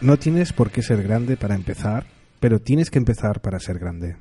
No tienes por qué ser grande para empezar, pero tienes que empezar para ser grande.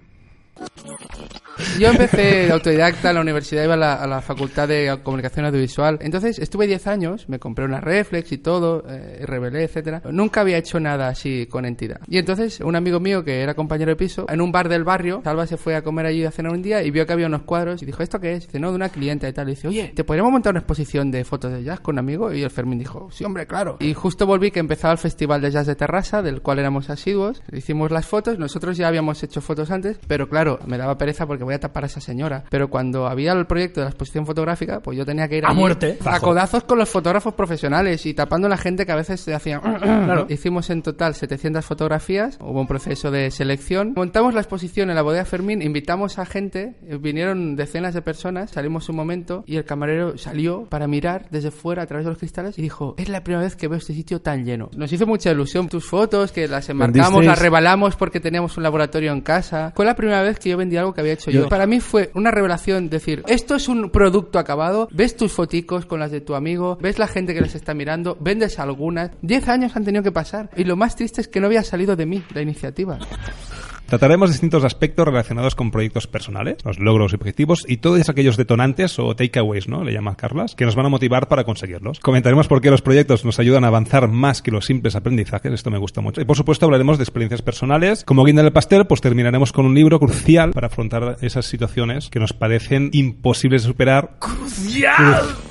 Yo empecé de autodidacta en la universidad, iba a la, a la facultad de comunicación audiovisual. Entonces estuve 10 años, me compré una reflex y todo, eh, rebelé, etcétera. Nunca había hecho nada así con entidad. Y entonces un amigo mío que era compañero de piso, en un bar del barrio, Salva se fue a comer allí a cenar un día y vio que había unos cuadros y dijo, ¿esto qué es? Dice, no, de una clienta y tal. Y dice, oye, ¿te podríamos montar una exposición de fotos de jazz con un amigo? Y el Fermín dijo, sí, hombre, claro. Y justo volví que empezaba el Festival de Jazz de Terrassa, del cual éramos asiduos. Hicimos las fotos, nosotros ya habíamos hecho fotos antes, pero claro, me daba pereza porque voy a tapar a esa señora. Pero cuando había el proyecto de la exposición fotográfica, pues yo tenía que ir A muerte. A codazos con los fotógrafos profesionales y tapando a la gente que a veces se hacía... Hicimos en total 700 fotografías, hubo un proceso de selección. Montamos la exposición en la bodega Fermín, invitamos a gente, eh, vinieron decenas de personas, salimos un momento y el camarero salió para mirar desde fuera a través de los cristales y dijo, es la primera vez que veo este sitio tan lleno. Nos hizo mucha ilusión tus fotos, que las enmarcamos, las rebalamos porque teníamos un laboratorio en casa. Fue la primera vez que yo vendí algo que había hecho yo. Para mí fue una revelación decir, esto es un producto acabado, ves tus foticos con las de tu amigo, ves la gente que las está mirando, vendes algunas. Diez años han tenido que pasar y lo más triste es que no había salido de mí la iniciativa. Trataremos distintos aspectos relacionados con proyectos personales, los logros y objetivos y todos aquellos detonantes o takeaways, ¿no? Le llama Carlas, que nos van a motivar para conseguirlos. Comentaremos por qué los proyectos nos ayudan a avanzar más que los simples aprendizajes, esto me gusta mucho. Y por supuesto hablaremos de experiencias personales. Como guinda del pastel, pues terminaremos con un libro crucial para afrontar esas situaciones que nos parecen imposibles de superar. A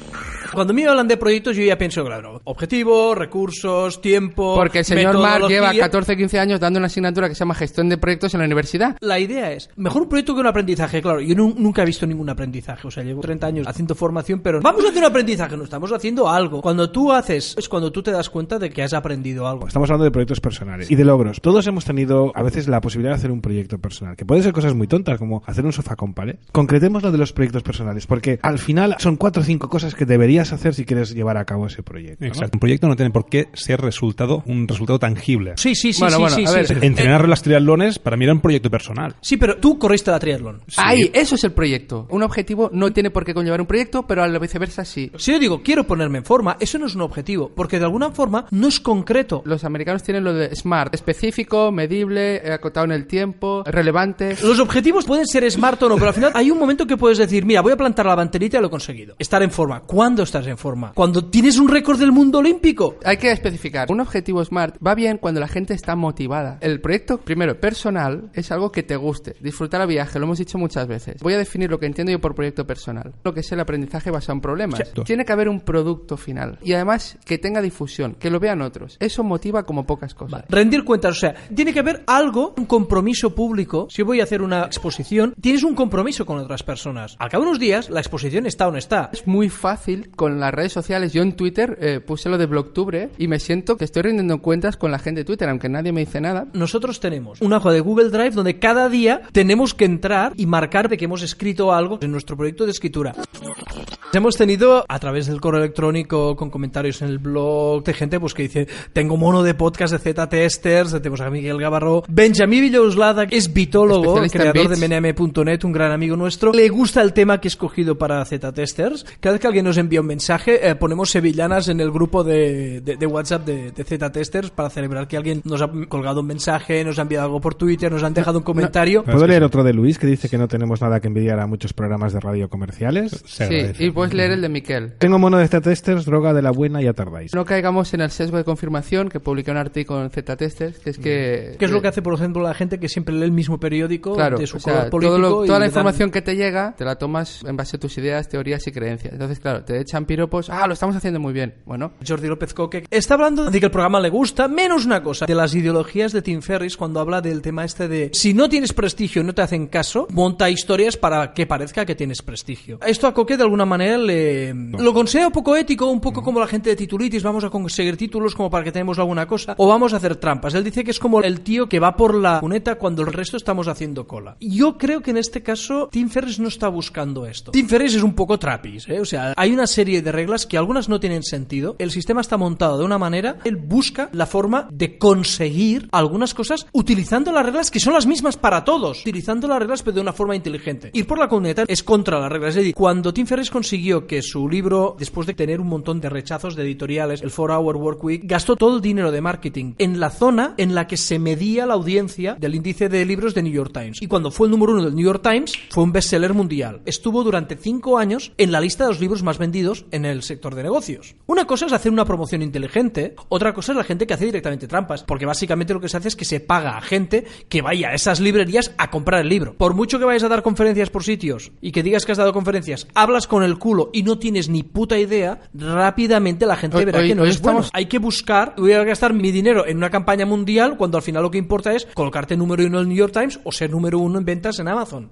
mí me hablan de proyectos, yo ya pienso, claro, objetivos, recursos, tiempo. Porque el señor Mark lleva metodología. 14 15 años dando una asignatura que se llama gestión de proyectos en la universidad. La idea es, mejor un proyecto que un aprendizaje, claro. Yo nu- nunca he visto ningún aprendizaje, o sea, llevo 30 años haciendo formación, pero vamos a hacer un aprendizaje, no estamos haciendo algo. Cuando tú haces, es cuando tú te das cuenta de que has aprendido algo. Estamos hablando de proyectos personales y de logros. Todos hemos tenido a veces la posibilidad de hacer un proyecto personal, que puede ser cosas muy tontas, como hacer un sofá con palets. Concretemos lo de los proyectos personales, porque al final son cuatro o cinco cosas que deberías hacer si quieres llevar a cabo ese proyecto. ¿no? Exacto. Un proyecto no tiene por qué ser resultado, un resultado tangible. Sí, sí, sí, Bueno, sí, bueno, sí, a ver, sí. Entrenar las triatlones para mí era un proyecto personal. Sí, pero tú corriste la triatlón. Ahí, eso es el proyecto. Un objetivo no tiene por qué conllevar un proyecto, pero a la viceversa sí. Si yo digo quiero ponerme en forma, eso no es un objetivo, porque de alguna forma no es concreto. Los americanos tienen lo de SMART, específico, medible, eh, acotado en el tiempo, relevante. Los objetivos pueden ser smart o no, pero al final hay un momento que puedes decir, mira, voy a plantar la banderita y lo he conseguido. Estar en forma. ¿Cuándo estás en forma? Cuando tienes un récord del mundo olímpico. Hay que especificar. Un objetivo SMART va bien cuando la gente está motivada. El proyecto, primero, personal, es algo que te guste. Disfrutar el viaje, lo hemos dicho muchas veces. Voy a definir lo que entiendo yo por proyecto personal. Lo que es el aprendizaje basado en problemas. Tiene que haber un producto final. Y además, que tenga difusión, que lo vean otros. Eso motiva como pocas cosas. Rendir cuentas, o sea, tiene que haber algo, un compromiso público. Si voy a hacer una exposición, tienes un compromiso con otras personas. Al cabo de unos días, la exposición está o no está. Es muy fácil con las redes sociales. Yo en Twitter eh, puse lo de Blocktubre y me siento que estoy rindiendo cuentas con la gente de Twitter, aunque nadie me dice nada. Nosotros tenemos una hoja de Google Drive donde cada día tenemos que entrar y marcar de que hemos escrito algo en nuestro proyecto de escritura. Hemos tenido a través del correo electrónico con comentarios en el blog de gente pues que dice tengo mono de podcast de Z Testers, tenemos a Miguel Gavarro, Benjamín Villauslada es en creador de bits. meneame.net, un gran amigo nuestro. Le gusta el tema que he escogido para Z Testers. Cada vez que alguien nos envía un mensaje, eh, ponemos sevillanas en el grupo de, de- de WhatsApp de, de Z-Testers para celebrar que alguien nos ha colgado un mensaje, nos ha enviado algo por Twitter, nos han dejado un comentario. ¿Puedo leer otro de Luis que dice que no tenemos nada que envidiar a muchos programas de radio comerciales? Se Sí, agradece. y puedes leer el de Miquel. Tengo mono de Z-Testers, droga de la buena, ya tardáis. No caigamos en el sesgo de confirmación que publiqué un artículo en Z-Testers, que es que... ¿Qué es lo que hace, por ejemplo, la gente que siempre lee el mismo periódico Claro, de su o sea, color político? lo- y toda la le dan- información que te llega te la tomas en base a tus ideas, teorías y creencias. Entonces, claro, te echan piropos. Ah, lo estamos haciendo muy bien. Bueno, Jordi López Coque está hablando de que el programa le gusta, menos una cosa, de las ideologías de Tim Ferris cuando habla del tema este de si no tienes prestigio y no te hacen caso, monta historias para que parezca que tienes prestigio. Esto a Coque de alguna manera le lo considera un poco ético, un poco como la gente de titulitis, vamos a conseguir títulos como para que tenemos alguna cosa, o vamos a hacer trampas. Él dice que es como el tío que va por la cuneta cuando el resto estamos haciendo cola. Yo creo que en este caso Tim Ferris no está buscando esto. Tim Ferris es un poco trapis, ¿eh? o sea, hay una serie de reglas que algunas no tienen sentido. El sistema está montado de una manera, él busca la forma de conseguir algunas cosas utilizando las reglas que son las mismas para todos, utilizando las reglas pero de una forma inteligente. Ir por la cuneta es contra las reglas. Es decir, cuando Tim Ferris consiguió que su libro, después de tener un montón de rechazos de editoriales, el 4 Hour Work Week, gastó todo el dinero de marketing en la zona en la que se medía la audiencia del índice de libros de New York Times. Y cuando fue el número uno del New York Times, fue un bestseller mundial. Estuvo durante cinco años en la lista de los libros más vendidos en el sector de negocios. Una cosa es hacer una promoción inteligente, otra cosa es la gente que hace directamente trampas, porque básicamente lo que se hace es que se paga a gente que vaya a esas librerías a comprar el libro. Por mucho que vayas a dar conferencias por sitios y que digas que has dado conferencias, hablas con el culo y no tienes ni puta idea, rápidamente la gente Hoy- verá hoy- que no es bueno. Hay que buscar, voy a gastar mi dinero en una campaña mundial cuando al final lo que importa es colocarte número uno en el New York Times o ser número uno en ventas en Amazon.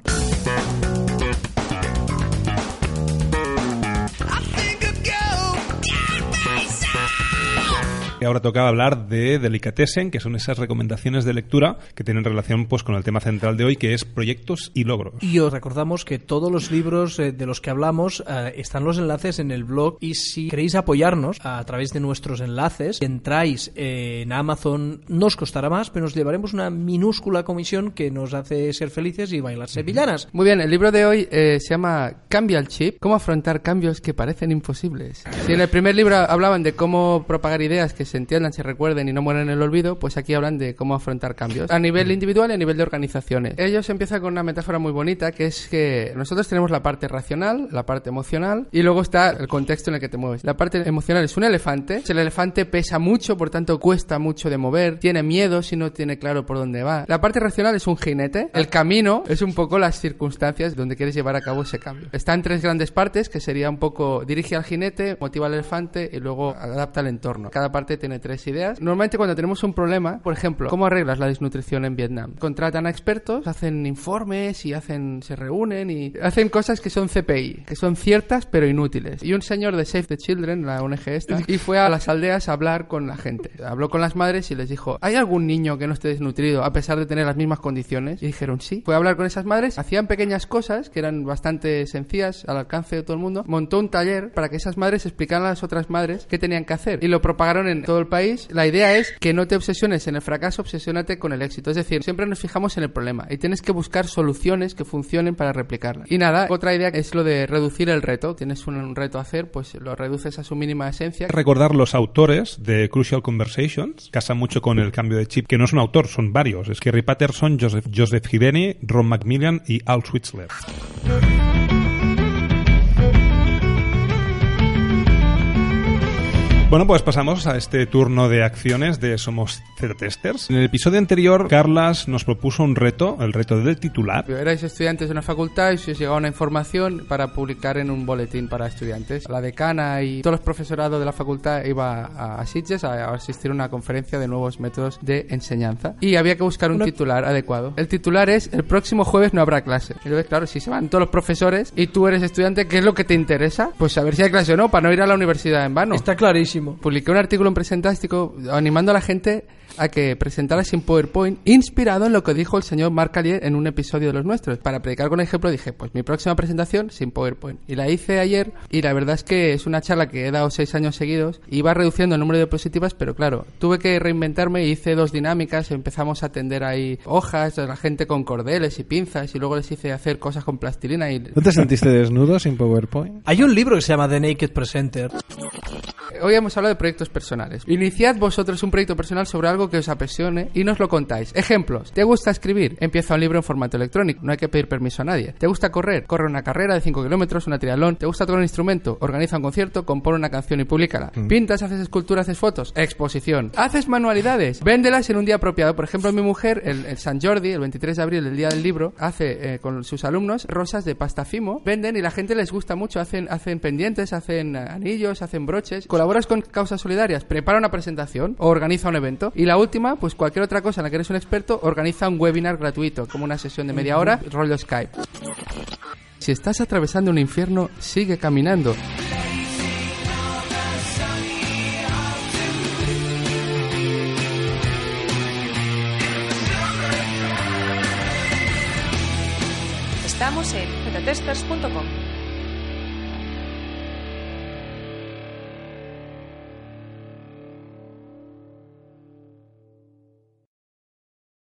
Ahora tocaba hablar de Delicatessen, que son esas recomendaciones de lectura que tienen relación pues con el tema central de hoy, que es proyectos y logros. Y os recordamos que todos los libros eh, de los que hablamos eh, están los enlaces en el blog y si queréis apoyarnos a través de nuestros enlaces, entráis eh, en Amazon, no os costará más, pero nos llevaremos una minúscula comisión que nos hace ser felices y bailar sevillanas. Muy bien, el libro de hoy eh, se llama Cambia el chip, cómo afrontar cambios que parecen imposibles. Si en el primer libro hablaban de cómo propagar ideas que se entiendan, se recuerden y no mueran en el olvido, pues aquí hablan de cómo afrontar cambios a nivel individual y a nivel de organizaciones. Ellos empiezan con una metáfora muy bonita que es que nosotros tenemos la parte racional, la parte emocional y luego está el contexto en el que te mueves. La parte emocional es un elefante, el elefante pesa mucho, por tanto cuesta mucho de mover, tiene miedo si no tiene claro por dónde va. La parte racional es un jinete, el camino es un poco las circunstancias donde quieres llevar a cabo ese cambio. Está en tres grandes partes, que sería un poco dirige al jinete, motiva al elefante y luego adapta al entorno. Cada parte tiene tres ideas. Normalmente cuando tenemos un problema, por ejemplo, ¿cómo arreglas la desnutrición en Vietnam? Contratan a expertos, hacen informes y hacen se reúnen y hacen cosas que son CPI, que son ciertas pero inútiles. Y un señor de Save the Children, la ONG esta, y fue a las aldeas a hablar con la gente. Habló con las madres y les dijo, ¿hay algún niño que no esté desnutrido a pesar de tener las mismas condiciones? Y dijeron, sí. Fue a hablar con esas madres, hacían pequeñas cosas que eran bastante sencillas al alcance de todo el mundo. Montó un taller para que esas madres explicaran a las otras madres qué tenían que hacer. Y lo propagaron en todo el país. La idea es que no te obsesiones en el fracaso, obsesiónate con el éxito. Es decir, siempre nos fijamos en el problema y tienes que buscar soluciones que funcionen para replicarla. Y nada, otra idea es lo de reducir el reto. Tienes un, reto a hacer, pues lo reduces a su mínima esencia. Recordar los autores de Crucial Conversations, casa mucho con el cambio de chip, que no es un autor, son varios. Es Kerry Patterson, Joseph, Joseph Ron Macmillan y Al Schwitzler. Bueno, pues pasamos a este turno de acciones de Somos Z-Testers. En el episodio anterior, Carlas nos propuso un reto, el reto del titular. Erais estudiantes de una facultad y si os llegaba una información para publicar en un boletín para estudiantes. La decana y todo el profesorado de la facultad iba a, Sitges a, a asistir a una conferencia de nuevos métodos de enseñanza. Y había que buscar un Una- titular adecuado. El titular es el próximo jueves no habrá clase. Entonces, claro, si se van todos los profesores y tú eres estudiante, ¿qué es lo que te interesa? Pues saber si hay clase o no, para no ir a la universidad en vano. Está clarísimo. Mismo. Publiqué un artículo en Presentástico animando a la gente a que presentara sin PowerPoint, inspirado en lo que dijo el señor Marc Callier en un episodio de los nuestros. Para predicar con ejemplo dije, pues mi próxima presentación sin PowerPoint. Y la hice ayer y la verdad es que es una charla que he dado seis años seguidos. Iba reduciendo el número de diapositivas, pero claro, tuve que reinventarme y hice dos dinámicas. Empezamos a tender ahí hojas, a la gente con cordeles y pinzas y luego les hice hacer cosas con plastilina y ¿No te sentiste desnudo sin PowerPoint? Hay un libro que se llama The Naked Presenter. Hoy hemos hablado de proyectos personales. Iniciad vosotros un proyecto personal sobre algo que os apasione y nos lo contáis. Ejemplos. ¿Te gusta escribir? Empieza un libro en formato electrónico. No hay que pedir permiso a nadie. ¿Te gusta correr? Corre una carrera de 5 kilómetros, una triatlón. ¿Te gusta tocar un instrumento? Organiza un concierto, compone una canción y públicala. ¿Pintas, haces escultura, haces fotos? Exposición. ¿Haces manualidades? Véndelas en un día apropiado. Por ejemplo, mi mujer, el, el San Jordi, el 23 de abril, el día del libro, hace eh, con sus alumnos rosas de pasta fimo. Venden y la gente les gusta mucho. Hacen, hacen pendientes, hacen eh, anillos, hacen broches. Colaboras con causas solidarias. Prepara una presentación o organiza un evento. Y la última, pues cualquier otra cosa en la que eres un experto, organiza un webinar gratuito, como una sesión de media hora, rollo Skype. Si estás atravesando un infierno, sigue caminando. Estamos en zetasters.com.